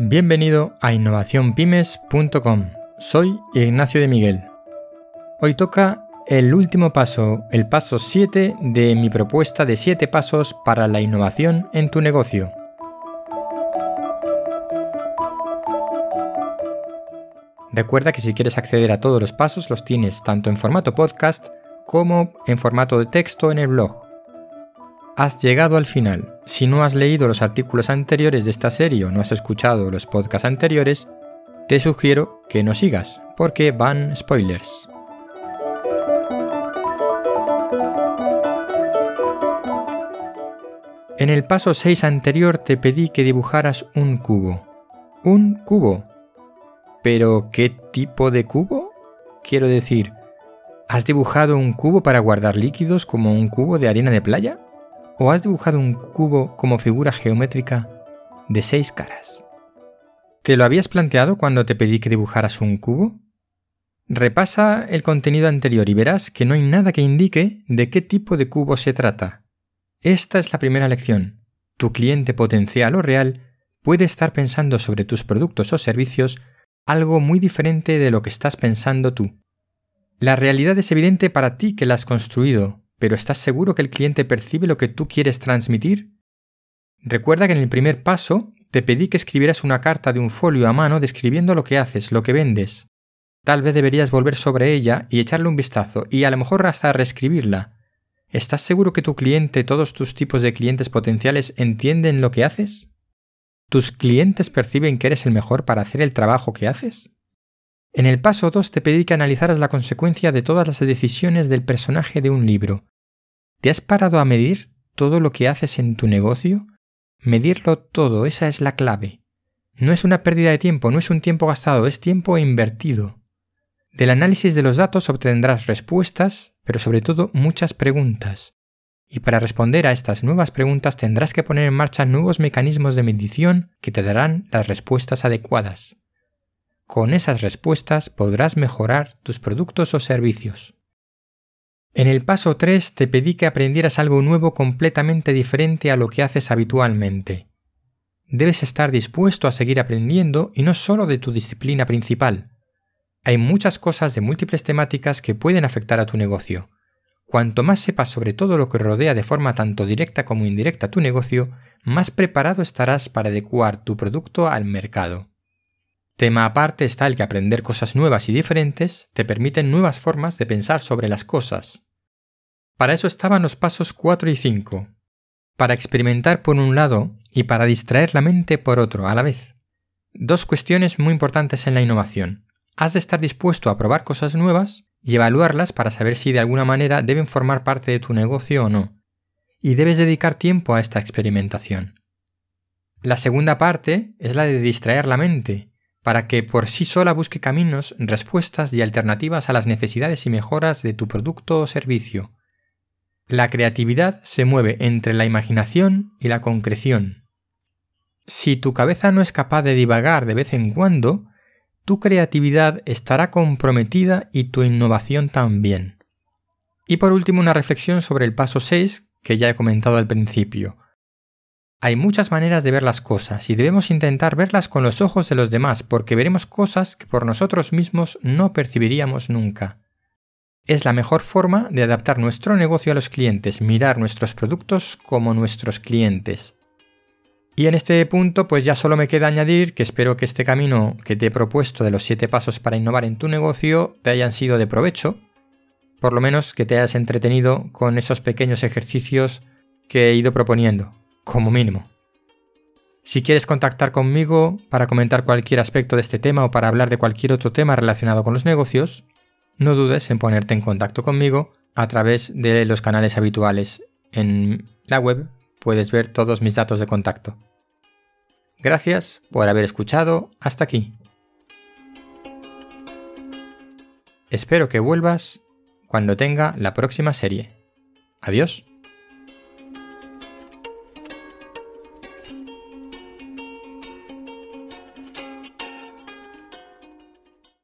Bienvenido a innovacionpymes.com. Soy Ignacio de Miguel. Hoy toca el último paso, el paso 7 de mi propuesta de 7 pasos para la innovación en tu negocio. Recuerda que si quieres acceder a todos los pasos los tienes tanto en formato podcast como en formato de texto en el blog has llegado al final. Si no has leído los artículos anteriores de esta serie o no has escuchado los podcasts anteriores, te sugiero que no sigas, porque van spoilers. En el paso 6 anterior te pedí que dibujaras un cubo. Un cubo. ¿Pero qué tipo de cubo? Quiero decir, ¿has dibujado un cubo para guardar líquidos como un cubo de arena de playa? ¿O has dibujado un cubo como figura geométrica de seis caras? ¿Te lo habías planteado cuando te pedí que dibujaras un cubo? Repasa el contenido anterior y verás que no hay nada que indique de qué tipo de cubo se trata. Esta es la primera lección. Tu cliente potencial o real puede estar pensando sobre tus productos o servicios algo muy diferente de lo que estás pensando tú. La realidad es evidente para ti que la has construido, pero ¿estás seguro que el cliente percibe lo que tú quieres transmitir? Recuerda que en el primer paso te pedí que escribieras una carta de un folio a mano describiendo lo que haces, lo que vendes. Tal vez deberías volver sobre ella y echarle un vistazo y a lo mejor hasta reescribirla. ¿Estás seguro que tu cliente, todos tus tipos de clientes potenciales entienden lo que haces? ¿Tus clientes perciben que eres el mejor para hacer el trabajo que haces? En el paso 2 te pedí que analizaras la consecuencia de todas las decisiones del personaje de un libro. ¿Te has parado a medir todo lo que haces en tu negocio? Medirlo todo, esa es la clave. No es una pérdida de tiempo, no es un tiempo gastado, es tiempo invertido. Del análisis de los datos obtendrás respuestas, pero sobre todo muchas preguntas. Y para responder a estas nuevas preguntas tendrás que poner en marcha nuevos mecanismos de medición que te darán las respuestas adecuadas. Con esas respuestas podrás mejorar tus productos o servicios. En el paso 3 te pedí que aprendieras algo nuevo completamente diferente a lo que haces habitualmente. Debes estar dispuesto a seguir aprendiendo y no solo de tu disciplina principal. Hay muchas cosas de múltiples temáticas que pueden afectar a tu negocio. Cuanto más sepas sobre todo lo que rodea de forma tanto directa como indirecta tu negocio, más preparado estarás para adecuar tu producto al mercado. Tema aparte está el que aprender cosas nuevas y diferentes te permiten nuevas formas de pensar sobre las cosas. Para eso estaban los pasos 4 y 5. Para experimentar por un lado y para distraer la mente por otro a la vez. Dos cuestiones muy importantes en la innovación. Has de estar dispuesto a probar cosas nuevas y evaluarlas para saber si de alguna manera deben formar parte de tu negocio o no. Y debes dedicar tiempo a esta experimentación. La segunda parte es la de distraer la mente para que por sí sola busque caminos, respuestas y alternativas a las necesidades y mejoras de tu producto o servicio. La creatividad se mueve entre la imaginación y la concreción. Si tu cabeza no es capaz de divagar de vez en cuando, tu creatividad estará comprometida y tu innovación también. Y por último una reflexión sobre el paso 6 que ya he comentado al principio. Hay muchas maneras de ver las cosas y debemos intentar verlas con los ojos de los demás porque veremos cosas que por nosotros mismos no percibiríamos nunca. Es la mejor forma de adaptar nuestro negocio a los clientes, mirar nuestros productos como nuestros clientes. Y en este punto pues ya solo me queda añadir que espero que este camino que te he propuesto de los 7 pasos para innovar en tu negocio te hayan sido de provecho, por lo menos que te hayas entretenido con esos pequeños ejercicios que he ido proponiendo como mínimo. Si quieres contactar conmigo para comentar cualquier aspecto de este tema o para hablar de cualquier otro tema relacionado con los negocios, no dudes en ponerte en contacto conmigo a través de los canales habituales. En la web puedes ver todos mis datos de contacto. Gracias por haber escuchado hasta aquí. Espero que vuelvas cuando tenga la próxima serie. Adiós.